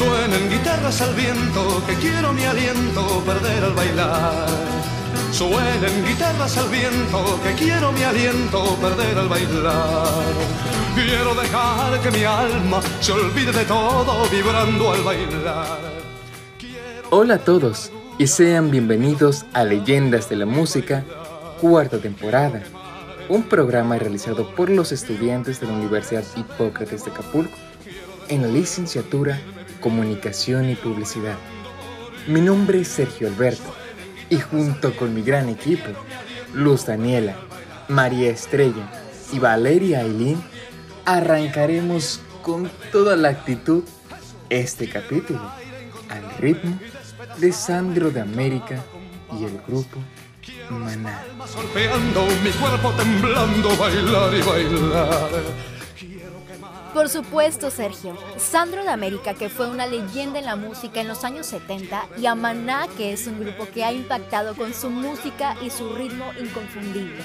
Suenen guitarras al viento, que quiero mi aliento perder al bailar. Suenen guitarras al viento, que quiero mi aliento perder al bailar. Quiero dejar que mi alma se olvide de todo vibrando al bailar. Hola a todos y sean bienvenidos a Leyendas de la Música, cuarta temporada, un programa realizado por los estudiantes de la Universidad Hipócrates de Acapulco en la licenciatura Comunicación y Publicidad. Mi nombre es Sergio Alberto y junto con mi gran equipo, Luz Daniela, María Estrella y Valeria Ailín, arrancaremos con toda la actitud este capítulo al ritmo de Sandro de América y el grupo Maná. mi cuerpo temblando, bailar y bailar. Por supuesto, Sergio. Sandro de América, que fue una leyenda en la música en los años 70, y a Maná, que es un grupo que ha impactado con su música y su ritmo inconfundible.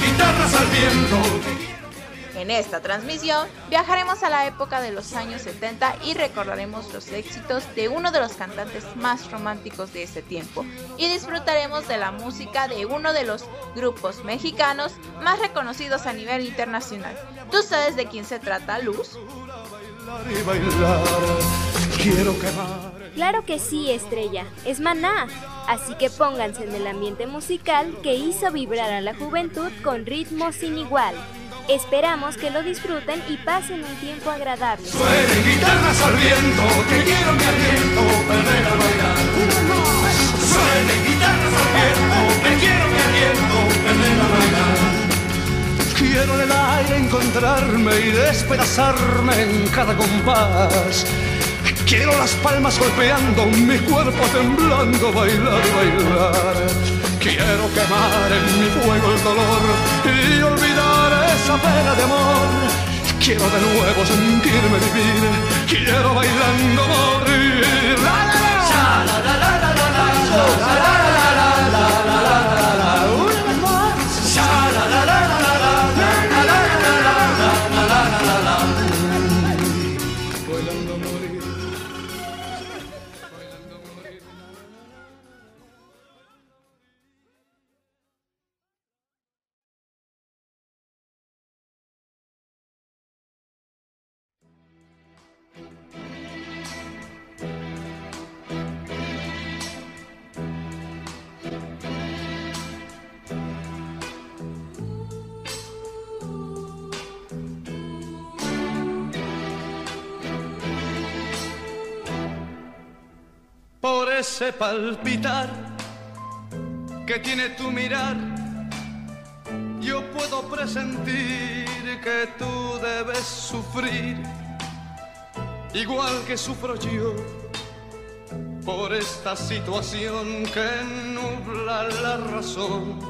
guitarras al viento. En esta transmisión viajaremos a la época de los años 70 y recordaremos los éxitos de uno de los cantantes más románticos de ese tiempo y disfrutaremos de la música de uno de los grupos mexicanos más reconocidos a nivel internacional. ¿Tú sabes de quién se trata, Luz? Claro que sí, Estrella, es Maná. Así que pónganse en el ambiente musical que hizo vibrar a la juventud con ritmo sin igual. Esperamos que lo disfruten y pasen un tiempo agradable. Suenen guitarras al viento, que quiero mi aliento, perder al bailar. Suenen guitarras al viento, que quiero mi aliento, perder al bailar. Quiero en el aire encontrarme y despedazarme en cada compás. Quiero las palmas golpeando, mi cuerpo temblando, bailar, bailar. Quiero quemar en mi fuego el dolor y olvidar esa pena de amor. Quiero de nuevo sentirme vivir, quiero bailando morir. La, la, la. por ese palpitar que tiene tu mirar, yo puedo presentir que tú debes sufrir, igual que sufro yo, por esta situación que nubla la razón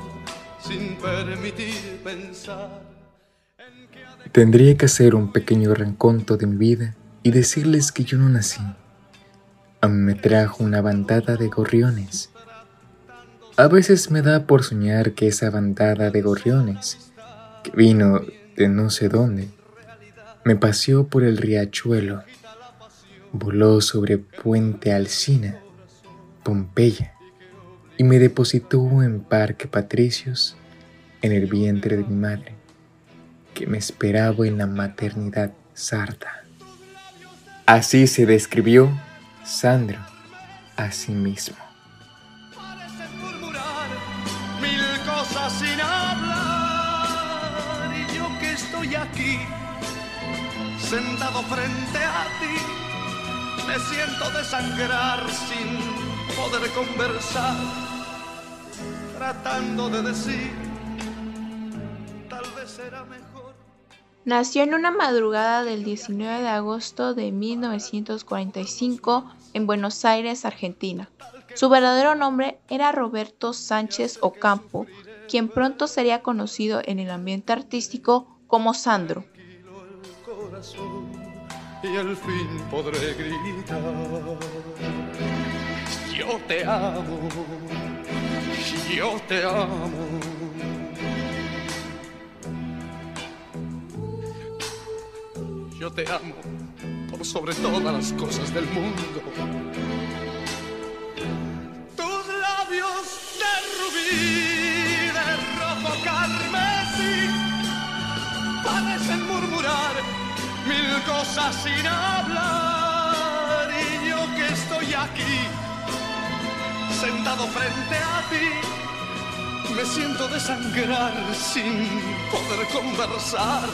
sin permitir pensar. Tendría que hacer un pequeño renconto de mi vida y decirles que yo no nací me trajo una bandada de gorriones. A veces me da por soñar que esa bandada de gorriones, que vino de no sé dónde, me paseó por el riachuelo, voló sobre Puente Alcina, Pompeya, y me depositó en Parque Patricios, en el vientre de mi madre, que me esperaba en la maternidad sarda. Así se describió Sandro a sí mismo. Parece murmurar mil cosas sin hablar y yo que estoy aquí sentado frente a ti me siento desangrar sin poder conversar tratando de decir tal vez será mejor Nació en una madrugada del 19 de agosto de 1945 en Buenos Aires, Argentina. Su verdadero nombre era Roberto Sánchez Ocampo, quien pronto sería conocido en el ambiente artístico como Sandro. Y al fin podré gritar, yo te amo, yo te amo. yo te amo por sobre todas las cosas del mundo. Tus labios de rubí, de rojo carmesí, parecen murmurar mil cosas sin hablar. Y yo que estoy aquí, sentado frente a ti, me siento desangrar sin poder conversar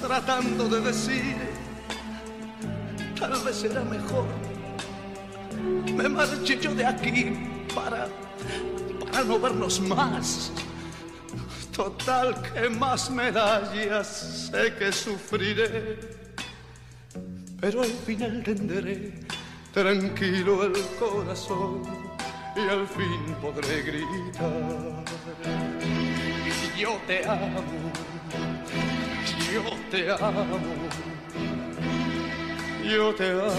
tratando de decir, tal vez será mejor. Me marché yo de aquí para, para no vernos más. Total, que más medallas sé que sufriré, pero al final tendré tranquilo el corazón y al fin podré gritar. Y yo te amo yo te amo, yo te amo.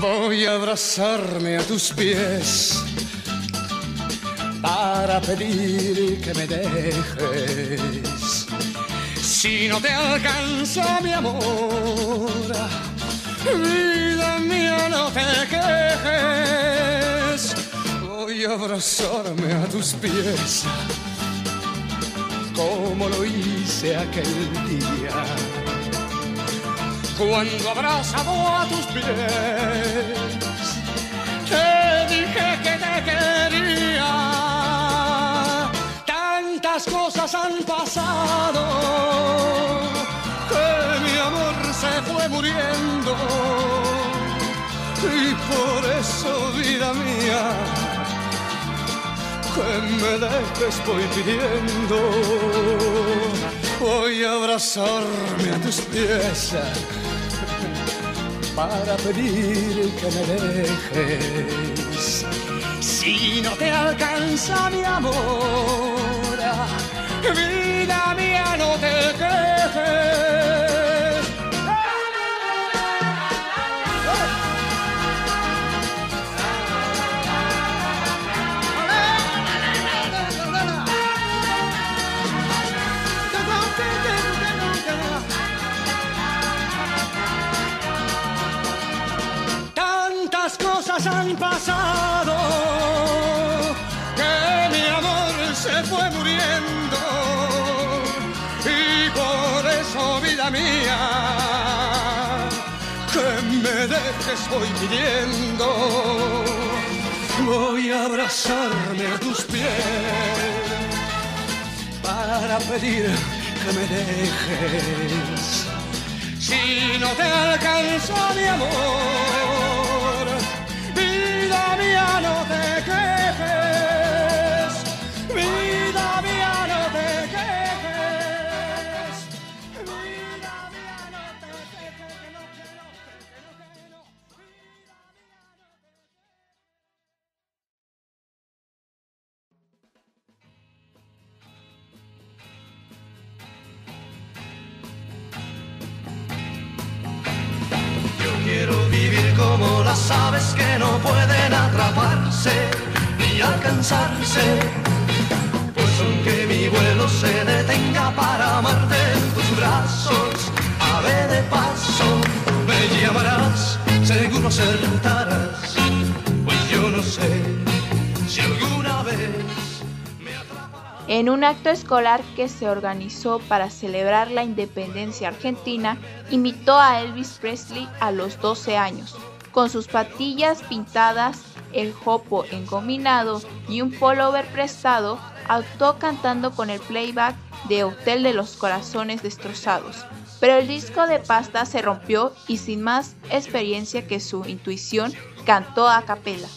Voy a abrazarme a tus pies para pedir que me dejes. Si no te alcanza mi amor, vida mía, no te quejes. Voy a abrazarme a tus pies como lo hice aquel día cuando abrazado a tus pies que mi amor se fue muriendo y por eso vida mía que me dejes voy pidiendo voy a abrazarme a tus pies para pedir que me dejes. Si no te alcanza mi amor, vida mía, no te quejes. han pasado, vida mía, que me dejes voy pidiendo, voy a abrazarme a tus pies para pedir que me dejes. Si no te alcanza mi amor, mía, no te quejes. Las aves que no pueden atraparse ni alcanzarse. Pues aunque mi vuelo se detenga para amarte en tus brazos, ave de paso, me llamarás, seguro acertarás. Pues yo no sé si alguna vez. En un acto escolar que se organizó para celebrar la independencia argentina, invitó a Elvis Presley a los 12 años. Con sus patillas pintadas, el jopo engominado y un pullover prestado, actuó cantando con el playback de Hotel de los Corazones Destrozados. Pero el disco de pasta se rompió y sin más experiencia que su intuición, cantó a capela.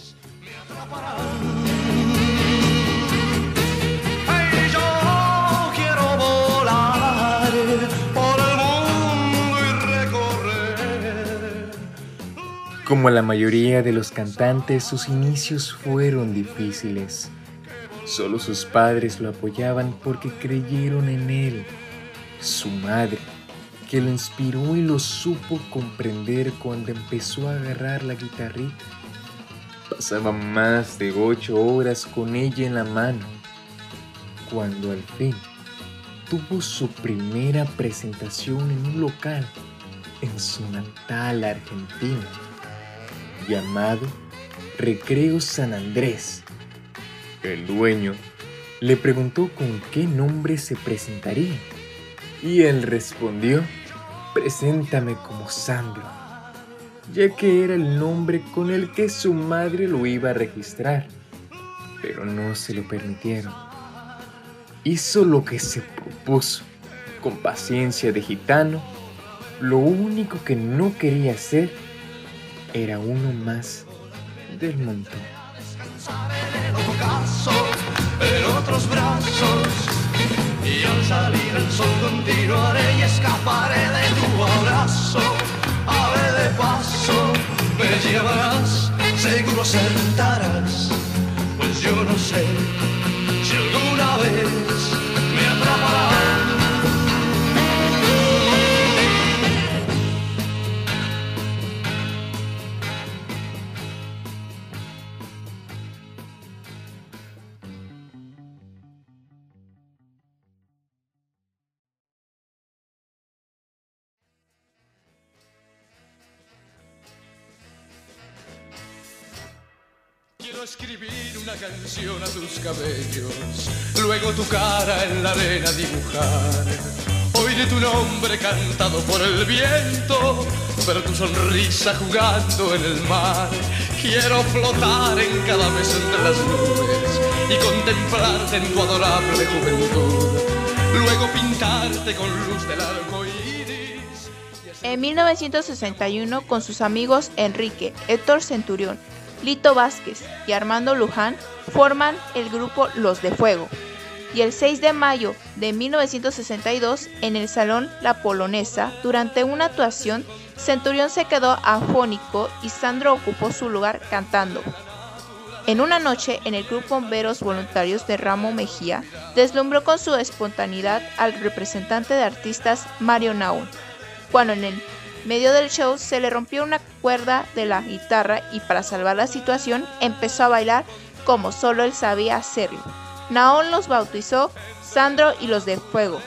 Como la mayoría de los cantantes, sus inicios fueron difíciles. Solo sus padres lo apoyaban porque creyeron en él. Su madre, que lo inspiró y lo supo comprender cuando empezó a agarrar la guitarrita. Pasaba más de ocho horas con ella en la mano. Cuando al fin tuvo su primera presentación en un local en su natal Argentina, llamado Recreo San Andrés. El dueño le preguntó con qué nombre se presentaría y él respondió, preséntame como Sandro, ya que era el nombre con el que su madre lo iba a registrar, pero no se lo permitieron. Hizo lo que se propuso, con paciencia de gitano, lo único que no quería hacer era uno más del montón. En otros brazos y al salir el sol continuaré y escaparé de tu abrazo. Ave de paso, me llevarás, seguro sentarás. Pues yo no sé si alguna vez una canción a tus cabellos, luego tu cara en la arena dibujar. Oiré tu nombre cantado por el viento, pero tu sonrisa jugando en el mar. Quiero flotar en cada mes entre las nubes y contemplarte en tu adorable juventud. Luego pintarte con luz del arco iris. En 1961, con sus amigos Enrique, Héctor Centurión, Lito Vázquez y Armando Luján, forman el grupo Los de Fuego. Y el 6 de mayo de 1962, en el Salón La Polonesa, durante una actuación, Centurión se quedó afónico y Sandro ocupó su lugar cantando. En una noche, en el grupo Bomberos Voluntarios de Ramo Mejía, deslumbró con su espontaneidad al representante de artistas Mario Naun, cuando en el medio del show se le rompió una cuerda de la guitarra y para salvar la situación empezó a bailar como solo él sabía hacerlo. Naon los bautizó Sandro y los de Fuego.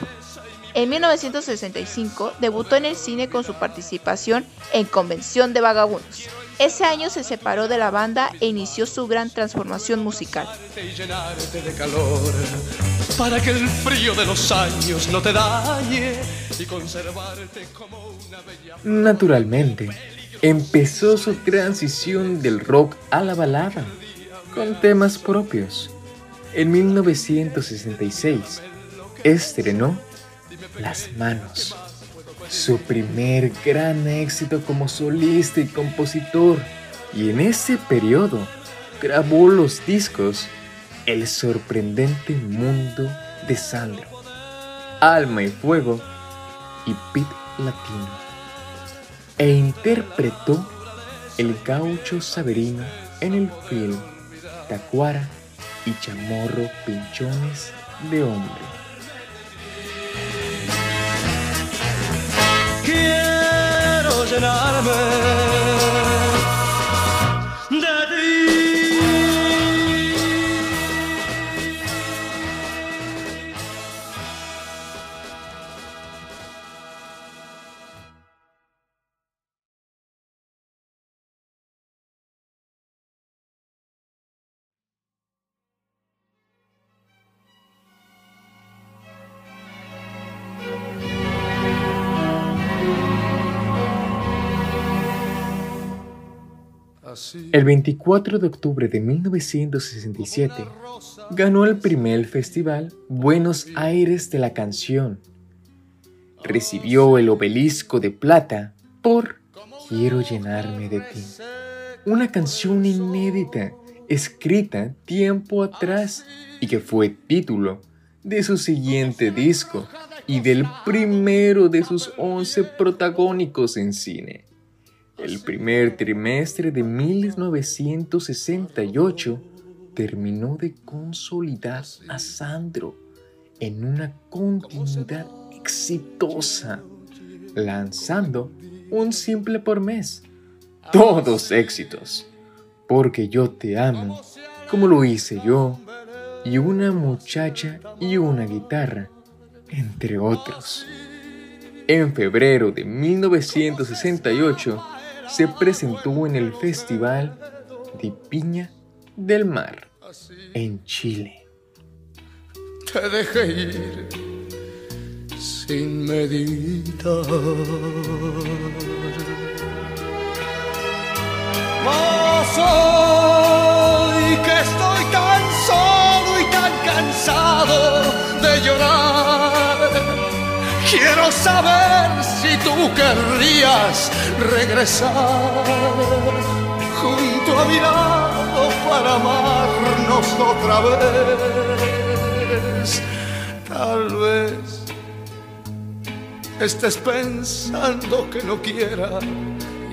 En 1965 debutó en el cine con su participación en Convención de Vagabundos. Ese año se separó de la banda e inició su gran transformación musical. Para que el frío de los años no te dañe y conservarte como una Naturalmente, empezó su transición del rock a la balada, con temas propios. En 1966 estrenó Las Manos, su primer gran éxito como solista y compositor, y en ese periodo grabó los discos El sorprendente mundo de Sandro, Alma y Fuego y Pit Latino, e interpretó el gaucho Saberino en el film Tacuara y Chamorro Pinchones de Hombre. Quiero llenarme El 24 de octubre de 1967 ganó el primer festival Buenos Aires de la Canción. Recibió el obelisco de plata por Quiero llenarme de ti. Una canción inédita escrita tiempo atrás y que fue título de su siguiente disco y del primero de sus 11 protagónicos en cine. El primer trimestre de 1968 terminó de consolidar a Sandro en una continuidad exitosa, lanzando un simple por mes. Todos éxitos, porque yo te amo, como lo hice yo, y una muchacha y una guitarra, entre otros. En febrero de 1968 se presentó en el Festival de Piña del Mar, en Chile. Te dejé ir sin meditar. Quiero saber si tú querrías regresar junto a mi lado para amarnos otra vez. Tal vez estés pensando que no quiera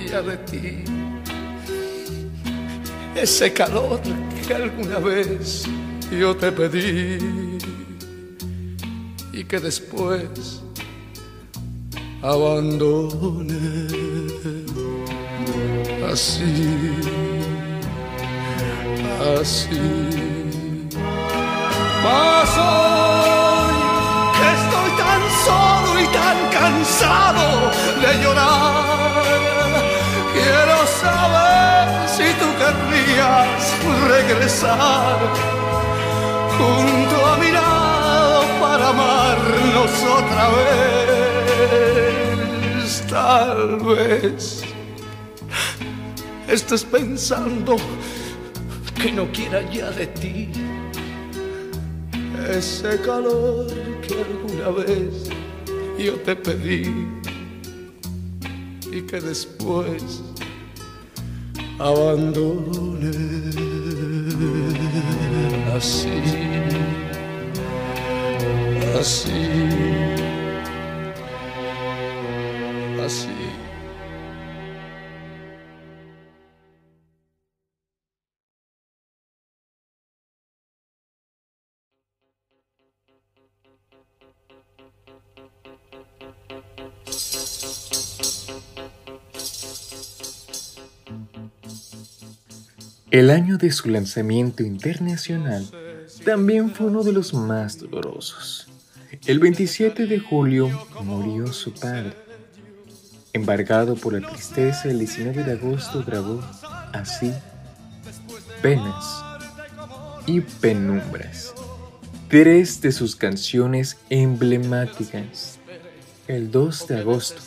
ya de ti ese calor que alguna vez yo te pedí y que después abandoné así, así. Mas hoy que estoy tan solo y tan cansado de llorar, quiero saber si tú querrías regresar junto a mi lado para amarnos otra vez, tal vez estés pensando que no quiera ya de ti ese calor que alguna vez yo te pedí y que después abandoné así, así, El año de su lanzamiento internacional también fue uno de los más dolorosos. El 27 de julio murió su padre. Embargado por la tristeza, el 19 de agosto grabó así Penas y Penumbras, tres de sus canciones emblemáticas. El 2 de agosto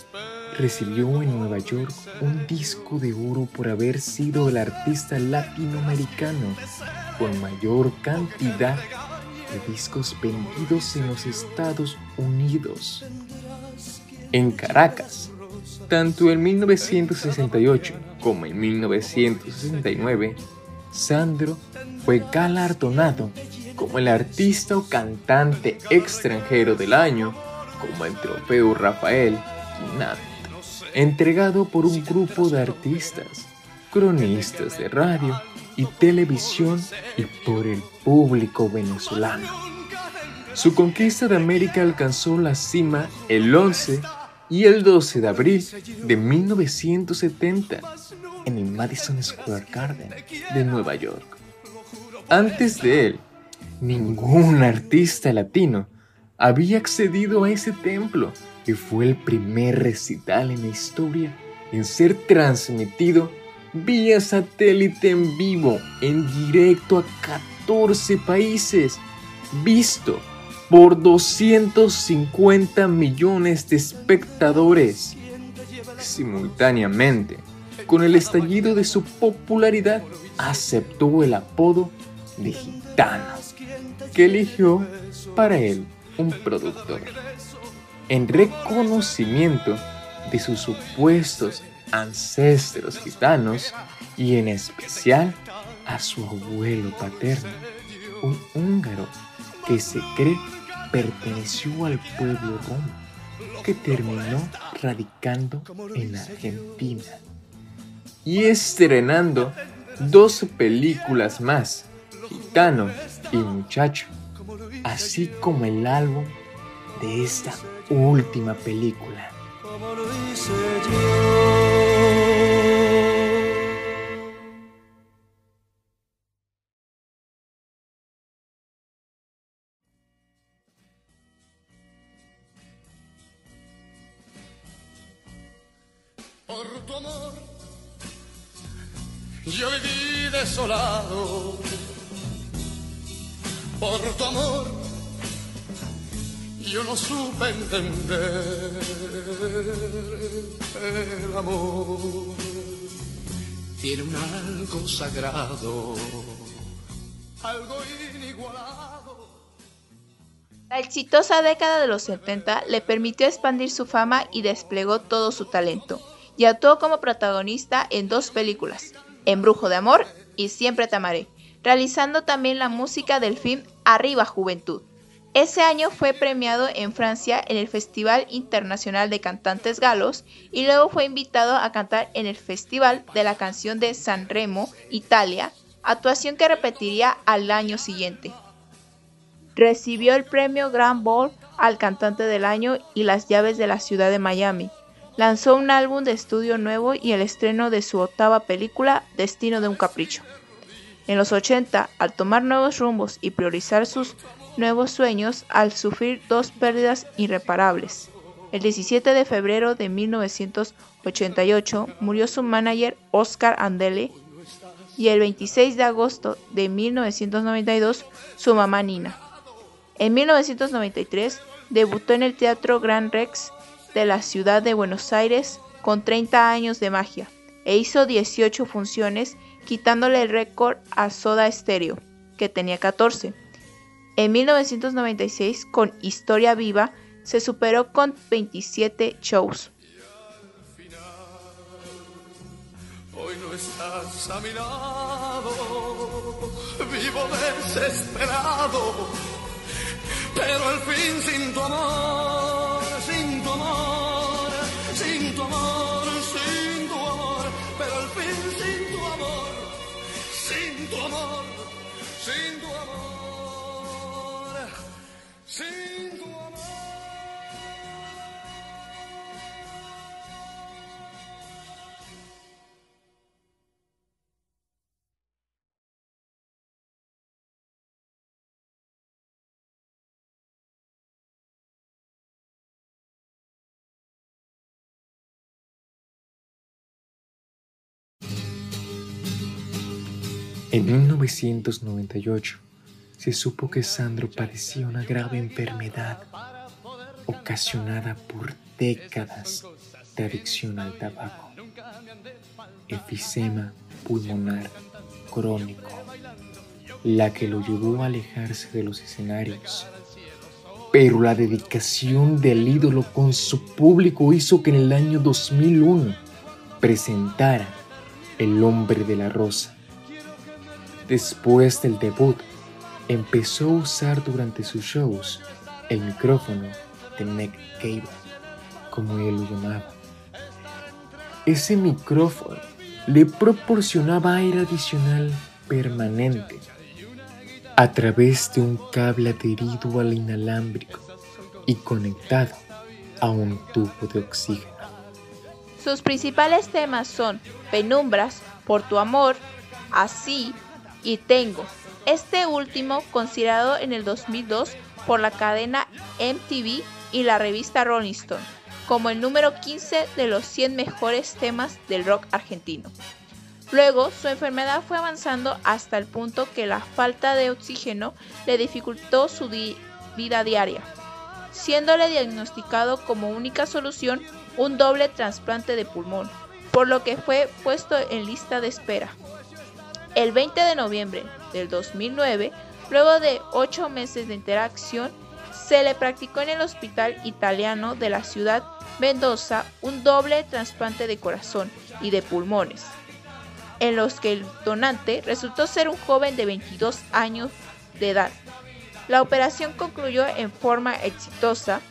recibió en Nueva York un disco de oro por haber sido el artista latinoamericano con mayor cantidad de discos vendidos en los Estados Unidos. En Caracas, tanto en 1968 como en 1969, Sandro fue galardonado como el artista o cantante extranjero del año, como el trofeo Rafael Quinante entregado por un grupo de artistas, cronistas de radio y televisión y por el público venezolano. Su conquista de América alcanzó la cima el 11 y el 12 de abril de 1970 en el Madison Square Garden de Nueva York. Antes de él, ningún artista latino había accedido a ese templo y fue el primer recital en la historia en ser transmitido vía satélite en vivo, en directo a 14 países, visto por 250 millones de espectadores. Simultáneamente, con el estallido de su popularidad, aceptó el apodo de gitano, que eligió para él un productor en reconocimiento de sus supuestos ancestros gitanos y en especial a su abuelo paterno, un húngaro que se cree perteneció al pueblo romo, que terminó radicando en Argentina y estrenando dos películas más, Gitano y Muchacho, así como el álbum de esta última película. Por tu amor, yo no supe entender el amor. Tiene un algo sagrado, algo inigualado. La exitosa década de los 70 le permitió expandir su fama y desplegó todo su talento, y actuó como protagonista en dos películas, Embrujo de Amor y Siempre te amaré, realizando también la música del film Arriba Juventud. Ese año fue premiado en Francia en el Festival Internacional de Cantantes Galos y luego fue invitado a cantar en el Festival de la Canción de San Remo, Italia, actuación que repetiría al año siguiente. Recibió el premio Grand Ball al cantante del año y las llaves de la ciudad de Miami. Lanzó un álbum de estudio nuevo y el estreno de su octava película, Destino de un Capricho. En los 80, al tomar nuevos rumbos y priorizar sus nuevos sueños, al sufrir dos pérdidas irreparables. El 17 de febrero de 1988 murió su manager Oscar Andele y el 26 de agosto de 1992 su mamá Nina. En 1993 debutó en el Teatro Gran Rex de la ciudad de Buenos Aires con 30 años de magia e hizo 18 funciones quitándole el récord a Soda Stereo, que tenía 14. En 1996 con Historia Viva se superó con 27 shows. A mi lado, vivo desesperado, pero al fin sin tu sin En 1998 se supo que Sandro padecía una grave enfermedad ocasionada por décadas de adicción al tabaco, efisema pulmonar crónico, la que lo llevó a alejarse de los escenarios. Pero la dedicación del ídolo con su público hizo que en el año 2001 presentara El hombre de la rosa Después del debut, empezó a usar durante sus shows el micrófono de cable, como él lo llamaba. Ese micrófono le proporcionaba aire adicional permanente a través de un cable adherido al inalámbrico y conectado a un tubo de oxígeno. Sus principales temas son Penumbras, Por tu amor, Así y Tengo. Este último considerado en el 2002 por la cadena MTV y la revista Rolling Stone como el número 15 de los 100 mejores temas del rock argentino. Luego, su enfermedad fue avanzando hasta el punto que la falta de oxígeno le dificultó su vida diaria, siéndole diagnosticado como única solución un doble trasplante de pulmón, por lo que fue puesto en lista de espera. El 20 de noviembre del 2009, luego de ocho meses de interacción, se le practicó en el hospital italiano de la ciudad Mendoza un doble trasplante de corazón y de pulmones, en los que el donante resultó ser un joven de 22 años de edad. La operación concluyó en forma exitosa,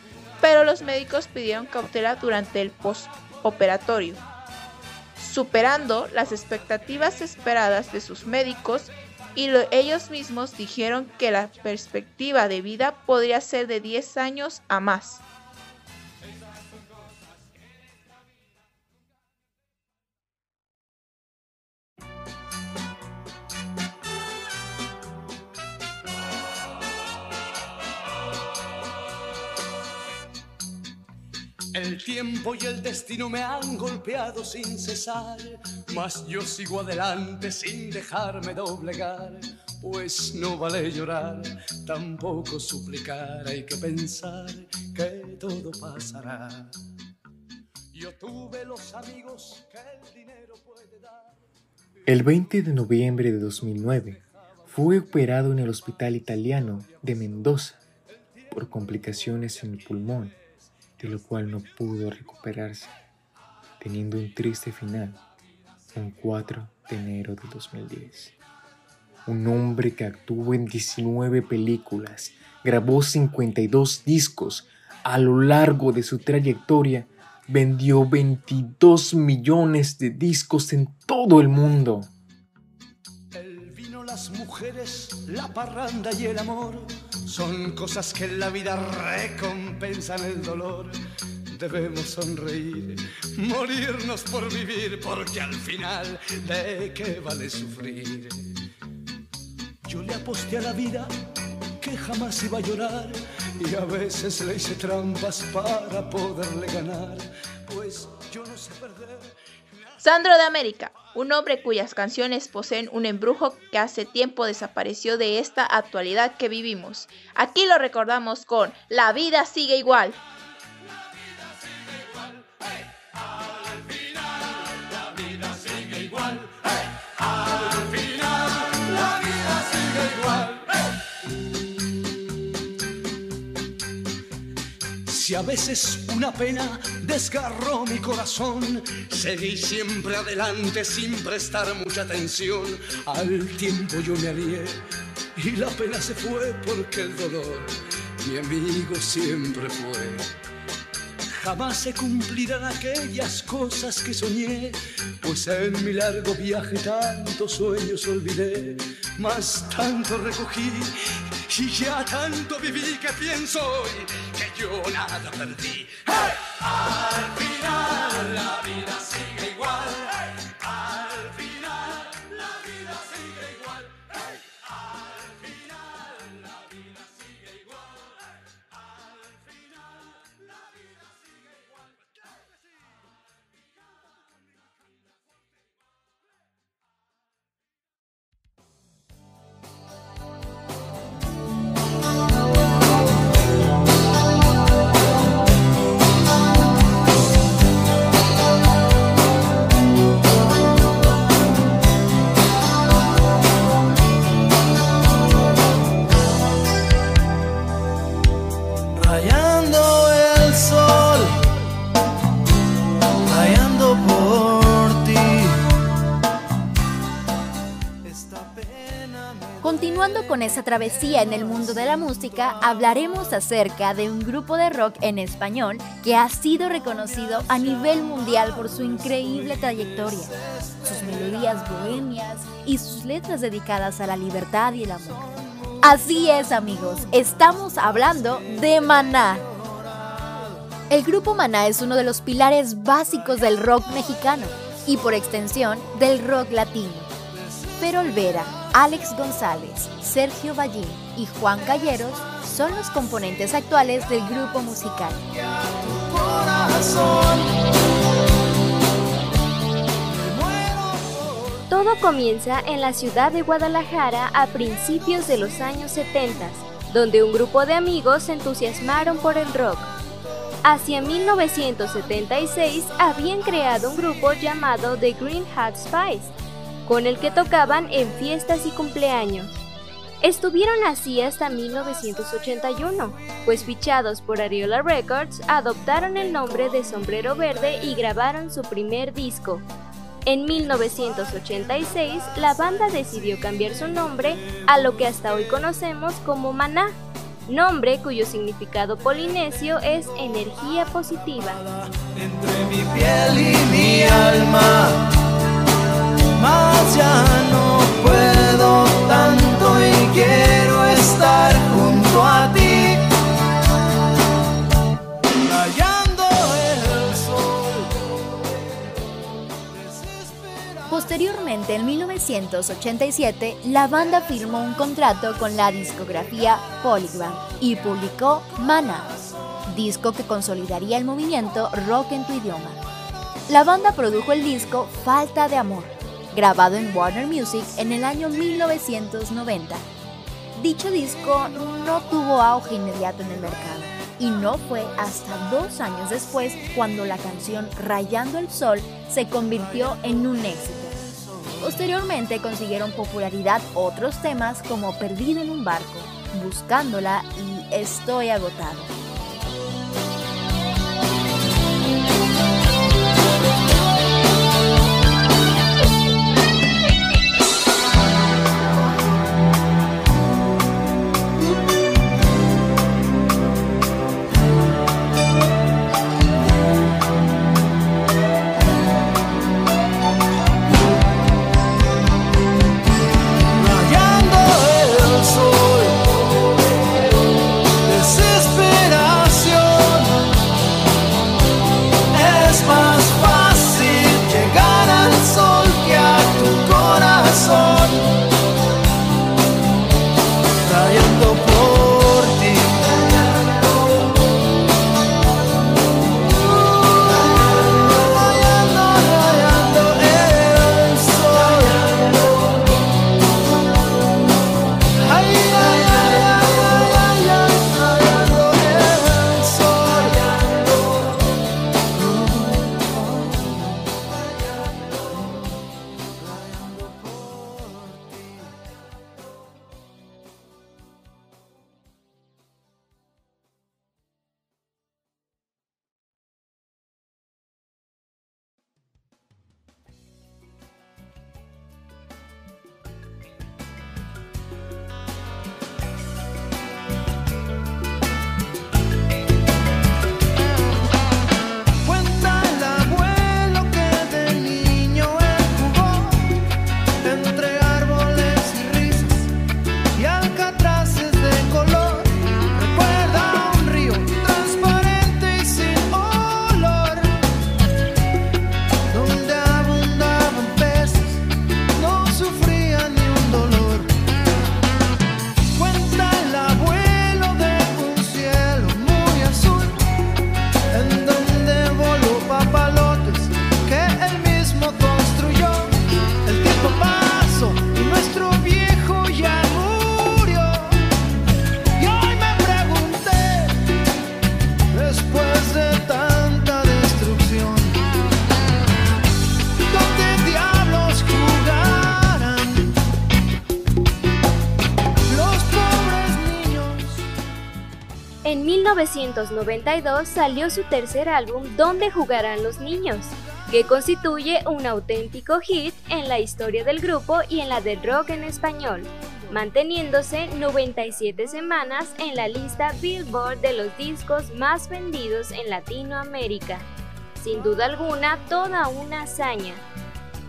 pero los médicos pidieron cautela durante el postoperatorio. Superando las expectativas esperadas de sus médicos y ellos mismos dijeron que la perspectiva de vida podría ser de 10 años a más. El tiempo y el destino me han golpeado sin cesar, mas yo sigo adelante sin dejarme doblegar, pues no vale llorar, tampoco suplicar, hay que pensar que todo pasará. Yo tuve los amigos que el dinero puede dar. El 20 de noviembre de 2009 fue operado en el Hospital Italiano de Mendoza por complicaciones en el pulmón de lo cual no pudo recuperarse, teniendo un triste final un 4 de enero de 2010. Un hombre que actuó en 19 películas, grabó 52 discos, a lo largo de su trayectoria vendió 22 millones de discos en todo el mundo. El vino, las mujeres, la parranda y el amor son cosas que en la vida recompensan el dolor. Debemos sonreír, morirnos por vivir, porque al final, ¿de qué vale sufrir? Yo le aposté a la vida que jamás iba a llorar y a veces le hice trampas para poderle ganar, Sandro de América, un hombre cuyas canciones poseen un embrujo que hace tiempo desapareció de esta actualidad que vivimos. Aquí lo recordamos con La vida sigue igual. Si a veces una pena desgarró mi corazón, seguí siempre adelante sin prestar mucha atención. Al tiempo yo me alié y la pena se fue porque el dolor mi amigo siempre fue. Jamás se cumplirán aquellas cosas que soñé, pues en mi largo viaje tantos sueños olvidé, más tanto recogí y ya tanto viví que pienso hoy que yo nada perdí. Al final la vida sigue con esa travesía en el mundo de la música, hablaremos acerca de un grupo de rock en español que ha sido reconocido a nivel mundial por su increíble trayectoria, sus melodías bohemias y sus letras dedicadas a la libertad y el amor. Así es amigos, estamos hablando de Maná. El grupo Maná es uno de los pilares básicos del rock mexicano y por extensión del rock latino. Pero Olvera, Alex González, Sergio Ballín y Juan Galleros son los componentes actuales del grupo musical. Todo comienza en la ciudad de Guadalajara a principios de los años 70, donde un grupo de amigos se entusiasmaron por el rock. Hacia 1976 habían creado un grupo llamado The Green Hat Spice, con el que tocaban en fiestas y cumpleaños. Estuvieron así hasta 1981, pues fichados por Ariola Records, adoptaron el nombre de Sombrero Verde y grabaron su primer disco. En 1986, la banda decidió cambiar su nombre a lo que hasta hoy conocemos como Maná, nombre cuyo significado polinesio es energía positiva. entre mi piel y mi alma. Más ya no puedo tanto y quiero estar junto a ti. El sol. Posteriormente, en 1987, la banda firmó un contrato con la discografía Polygram y publicó Mana, disco que consolidaría el movimiento rock en tu idioma. La banda produjo el disco Falta de Amor, grabado en Warner Music en el año 1990. Dicho disco no tuvo auge inmediato en el mercado y no fue hasta dos años después cuando la canción Rayando el Sol se convirtió en un éxito. Posteriormente consiguieron popularidad otros temas como Perdido en un barco, Buscándola y Estoy agotado. En 1992 salió su tercer álbum Donde jugarán los niños, que constituye un auténtico hit en la historia del grupo y en la del rock en español, manteniéndose 97 semanas en la lista Billboard de los discos más vendidos en Latinoamérica. Sin duda alguna, toda una hazaña.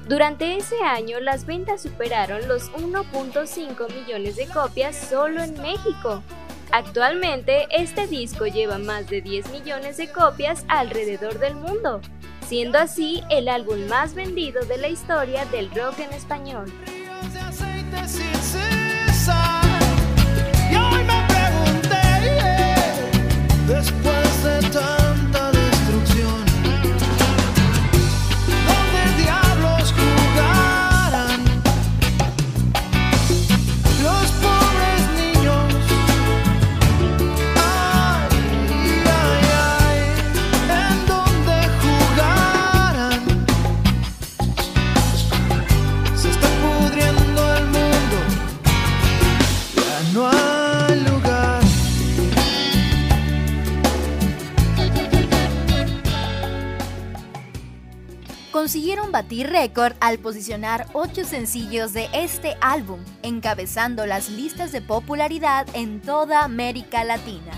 Durante ese año las ventas superaron los 1.5 millones de copias solo en México. Actualmente este disco lleva más de 10 millones de copias alrededor del mundo, siendo así el álbum más vendido de la historia del rock en español. Consiguieron batir récord al posicionar ocho sencillos de este álbum, encabezando las listas de popularidad en toda América Latina,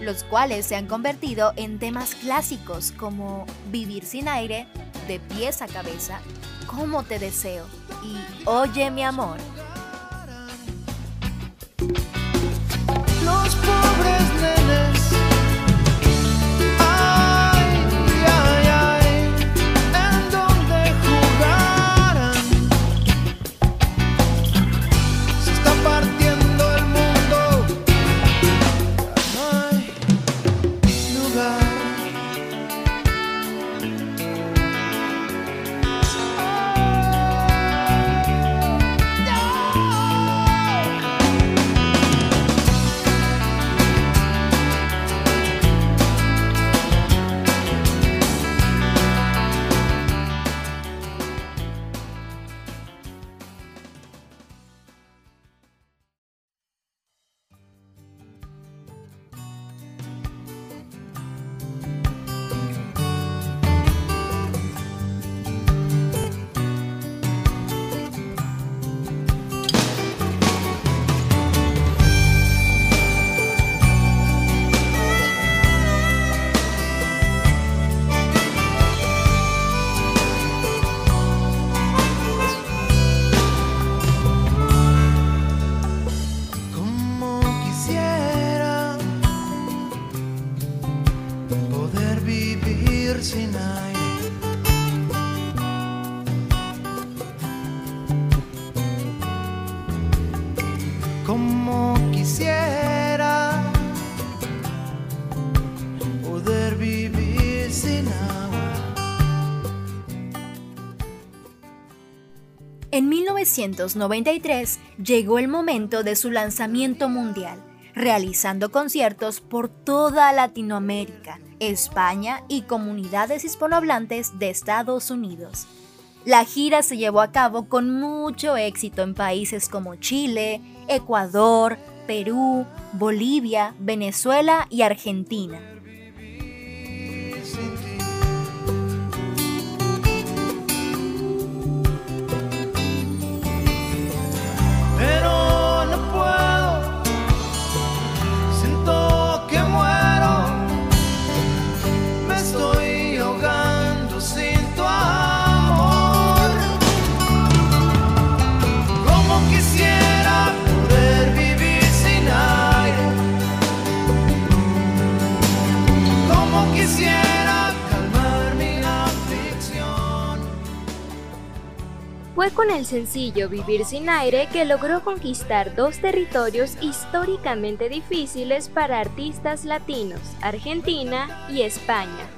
los cuales se han convertido en temas clásicos como Vivir sin aire, De pies a cabeza, Cómo te deseo, y Oye mi amor. Los 1993 llegó el momento de su lanzamiento mundial, realizando conciertos por toda Latinoamérica, España y comunidades hispanohablantes de Estados Unidos. La gira se llevó a cabo con mucho éxito en países como Chile, Ecuador, Perú, Bolivia, Venezuela y Argentina. Fue con el sencillo Vivir sin aire que logró conquistar dos territorios históricamente difíciles para artistas latinos, Argentina y España.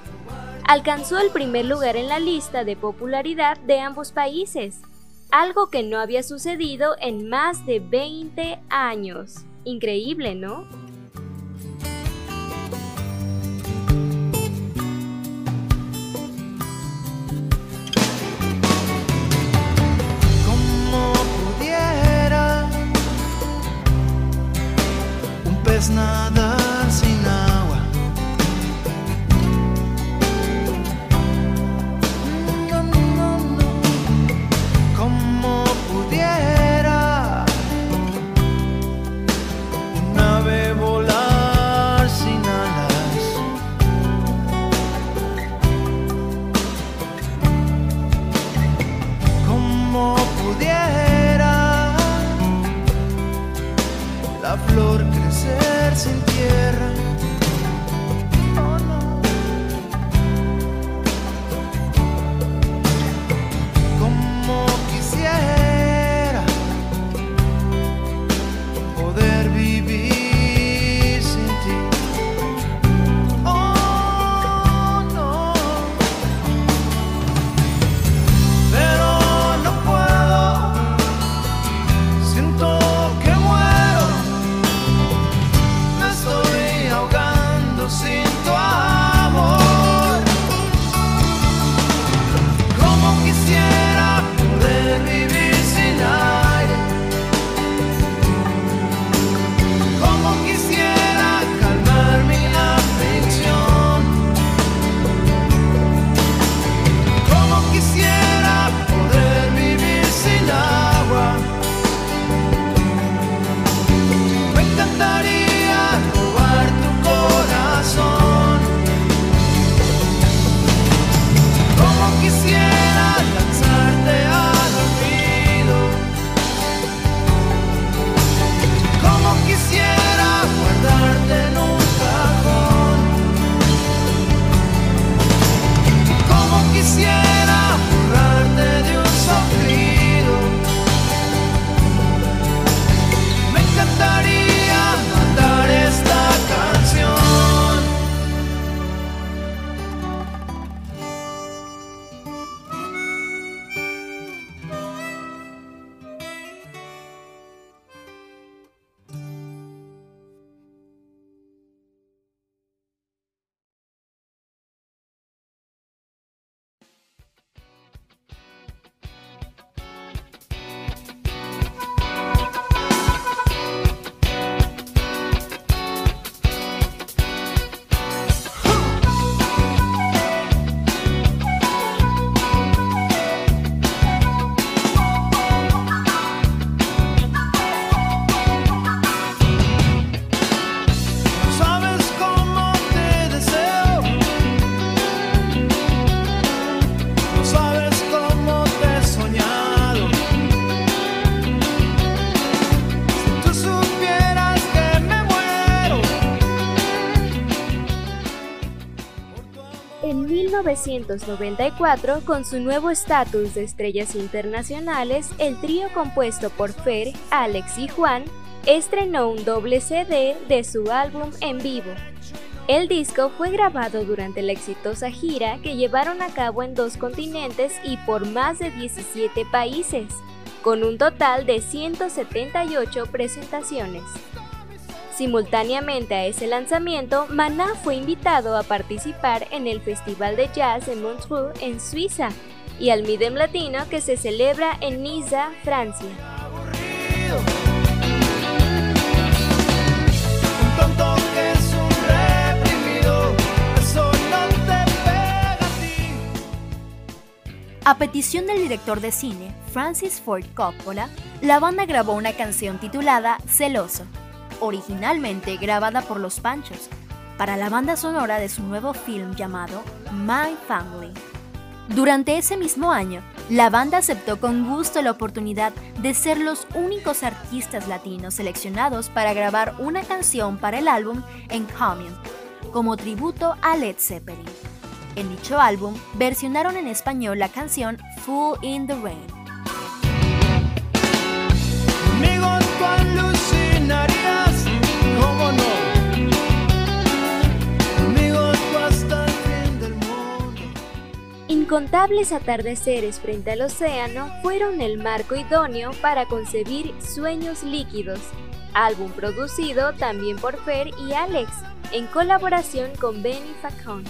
Alcanzó el primer lugar en la lista de popularidad de ambos países, algo que no había sucedido en más de 20 años. Increíble, ¿no? Pez nadar sin 1994, con su nuevo estatus de estrellas internacionales, el trío compuesto por Fer, Alex y Juan estrenó un doble CD de su álbum en vivo. El disco fue grabado durante la exitosa gira que llevaron a cabo en dos continentes y por más de 17 países, con un total de 178 presentaciones. Simultáneamente a ese lanzamiento, Maná fue invitado a participar en el Festival de Jazz de Montreux en Suiza y al Midem Latino que se celebra en Niza, Francia. A petición del director de cine, Francis Ford Coppola, la banda grabó una canción titulada Celoso, originalmente grabada por Los Panchos, para la banda sonora de su nuevo film llamado My Family. Durante ese mismo año, la banda aceptó con gusto la oportunidad de ser los únicos artistas latinos seleccionados para grabar una canción para el álbum En Common, como tributo a Led Zeppelin. En dicho álbum, versionaron en español la canción Full in the Rain. Incontables atardeceres frente al océano fueron el marco idóneo para concebir Sueños Líquidos, álbum producido también por Fer y Alex, en colaboración con Benny Facon.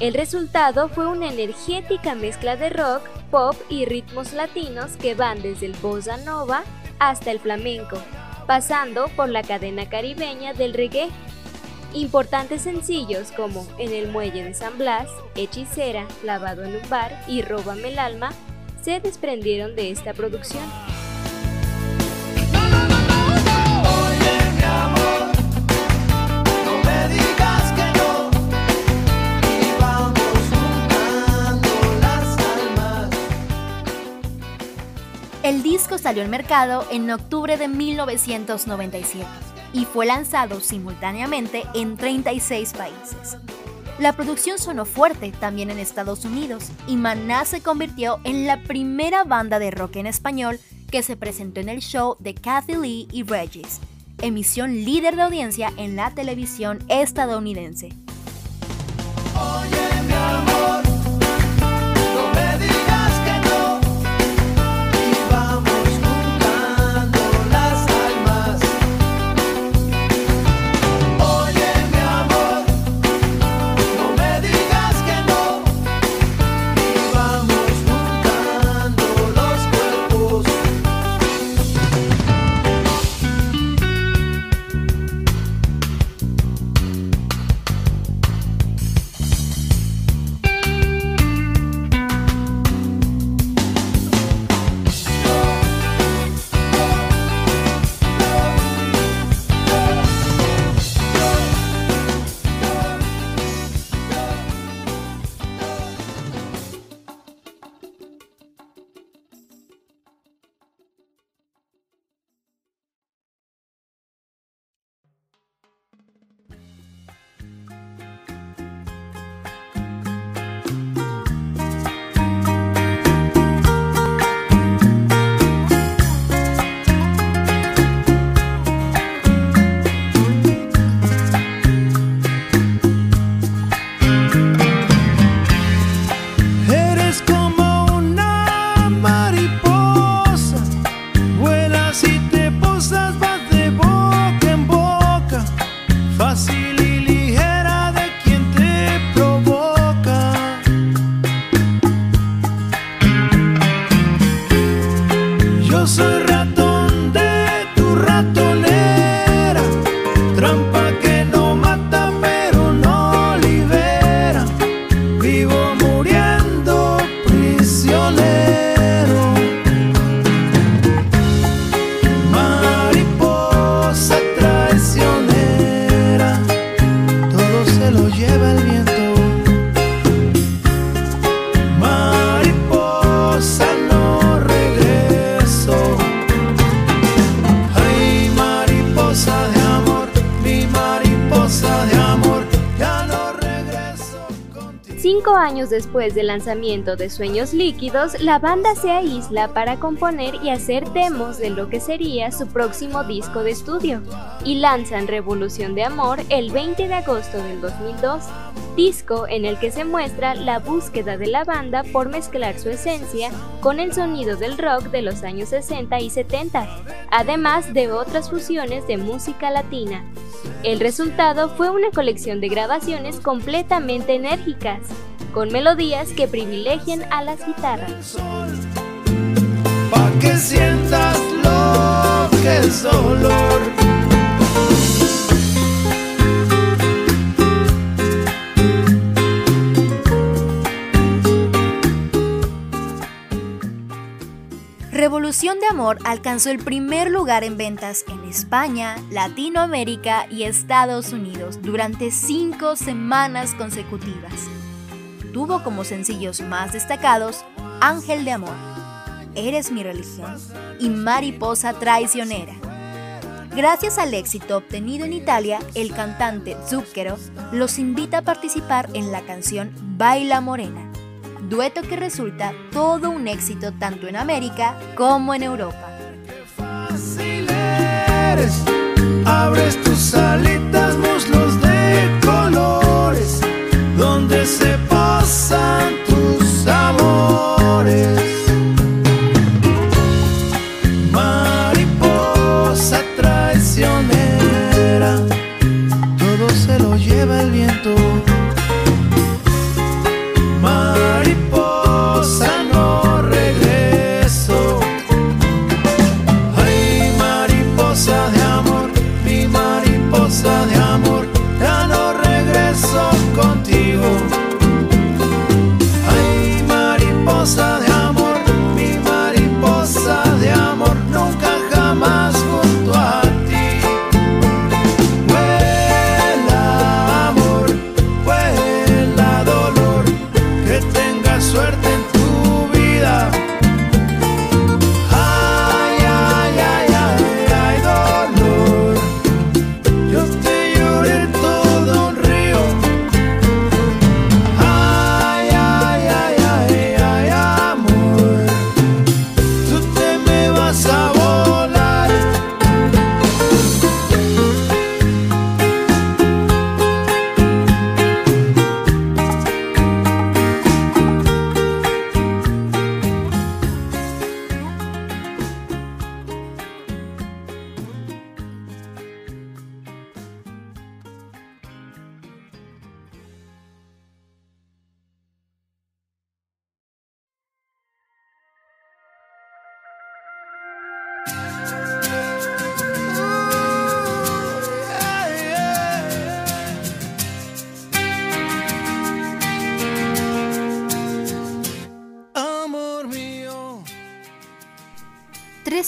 El resultado fue una energética mezcla de rock, pop y ritmos latinos que van desde el bossa nova hasta el flamenco, pasando por la cadena caribeña del reggae Importantes sencillos como En el muelle de San Blas, Hechicera, Lavado en un bar y Róbame el alma se desprendieron de esta producción. El disco salió al mercado en octubre de 1997 y fue lanzado simultáneamente en 36 países. La producción sonó fuerte también en Estados Unidos y Maná se convirtió en la primera banda de rock en español que se presentó en el show de Kathy Lee y Regis, emisión líder de audiencia en la televisión estadounidense. Después del lanzamiento de Sueños Líquidos, la banda se aísla para componer y hacer demos de lo que sería su próximo disco de estudio, y lanzan Revolución de Amor el 20 de agosto del 2002, disco en el que se muestra la búsqueda de la banda por mezclar su esencia con el sonido del rock de los años 60 y 70, además de otras fusiones de música latina. El resultado fue una colección de grabaciones completamente enérgicas, con melodías que privilegian a las guitarras. Pa' que sientas lo que es dolor. Revolución de Amor alcanzó el primer lugar en ventas en España, Latinoamérica y Estados Unidos durante cinco semanas consecutivas. Tuvo como sencillos más destacados Ángel de Amor, Eres mi religión y Mariposa traicionera. Gracias al éxito obtenido en Italia, el cantante Zucchero los invita a participar en la canción Baila Morena, dueto que resulta todo un éxito tanto en América como en Europa. Abres tus alitas, muslos morning.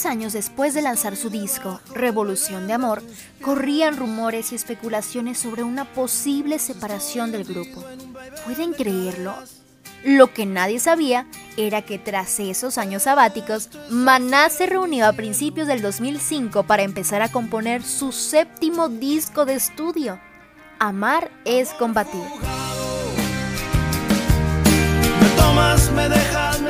Años después de lanzar su disco, Revolución de Amor, corrían rumores y especulaciones sobre una posible separación del grupo. ¿Pueden creerlo? Lo que nadie sabía era que tras esos años sabáticos, Maná se reunió a principios del 2005 para empezar a componer su séptimo disco de estudio. Amar es combatir. Me dejas, me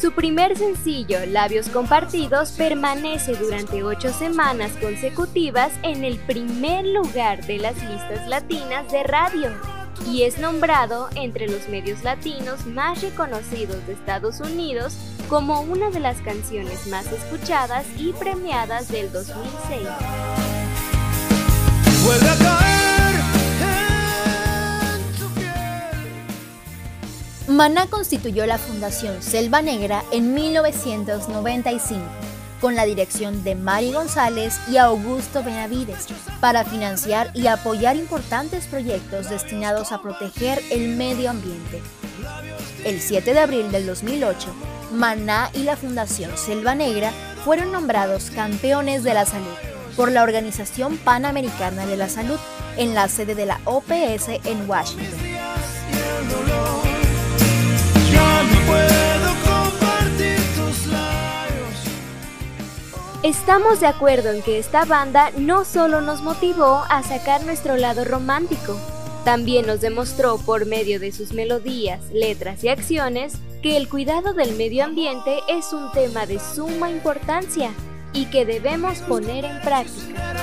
Su primer sencillo, Labios Compartidos, permanece durante ocho semanas consecutivas en el primer lugar de las listas latinas de radio y es nombrado entre los medios latinos más reconocidos de Estados Unidos como una de las canciones más escuchadas y premiadas del 2006. Maná constituyó la Fundación Selva Negra en 1995 con la dirección de Mari González y Augusto Benavides para financiar y apoyar importantes proyectos destinados a proteger el medio ambiente. El 7 de abril del 2008, Maná y la Fundación Selva Negra fueron nombrados campeones de la salud por la Organización Panamericana de la Salud en la sede de la OPS en Washington. Estamos de acuerdo en que esta banda no solo nos motivó a sacar nuestro lado romántico, También nos demostró por medio de sus melodías, letras y acciones que el cuidado del medio ambiente es un tema de suma importancia y que debemos poner en práctica.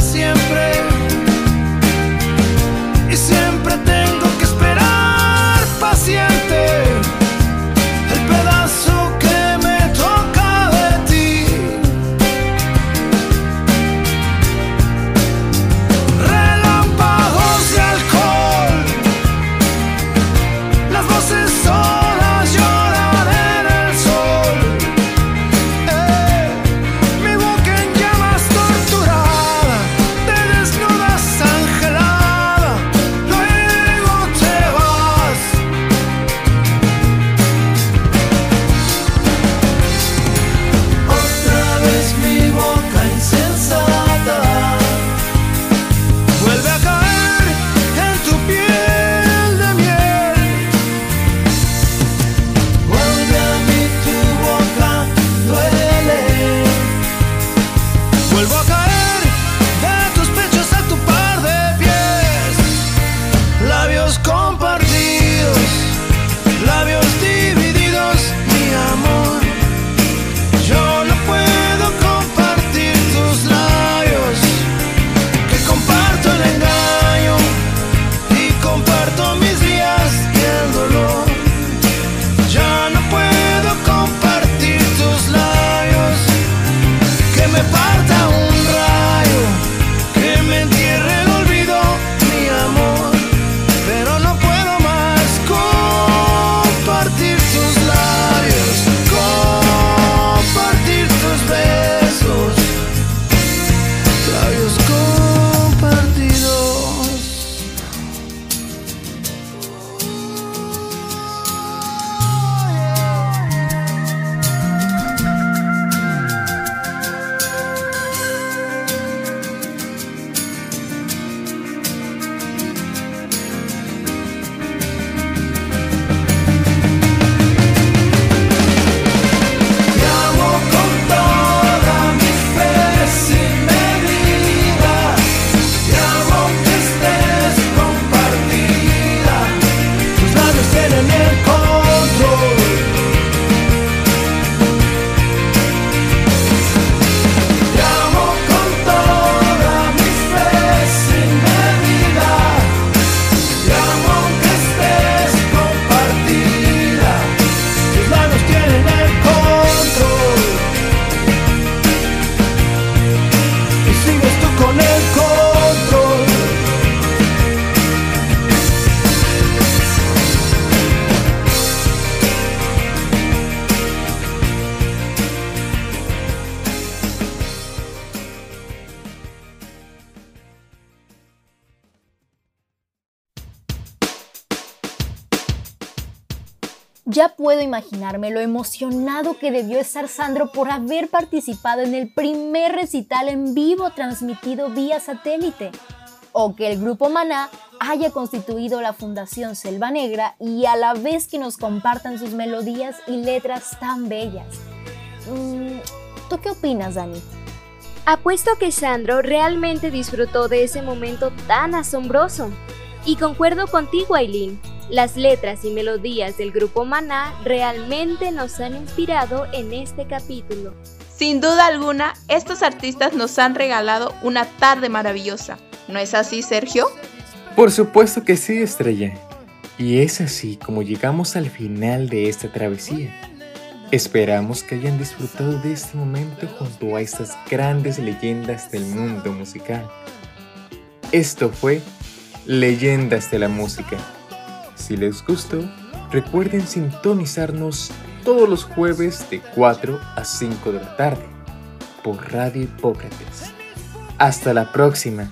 siempre y siempre tengo paciente. Ya puedo imaginarme lo emocionado que debió estar Sandro por haber participado en el primer recital en vivo transmitido vía satélite, o que el grupo Maná haya constituido la Fundación Selva Negra y a la vez que nos compartan sus melodías y letras tan bellas. Mm, ¿Tú qué opinas, Dani? Apuesto que Sandro realmente disfrutó de ese momento tan asombroso. Y concuerdo contigo, Aileen. Las letras y melodías del grupo Maná realmente nos han inspirado en este capítulo. Sin duda alguna, estos artistas nos han regalado una tarde maravillosa. ¿No es así, Sergio? Por supuesto que sí, Estrella. Y es así como llegamos al final de esta travesía. Esperamos que hayan disfrutado de este momento junto a estas grandes leyendas del mundo musical. Esto fue Leyendas de la Música si les gustó, recuerden sintonizarnos todos los jueves de 4 a 5 de la tarde por Radio Hipócrates. Hasta la próxima.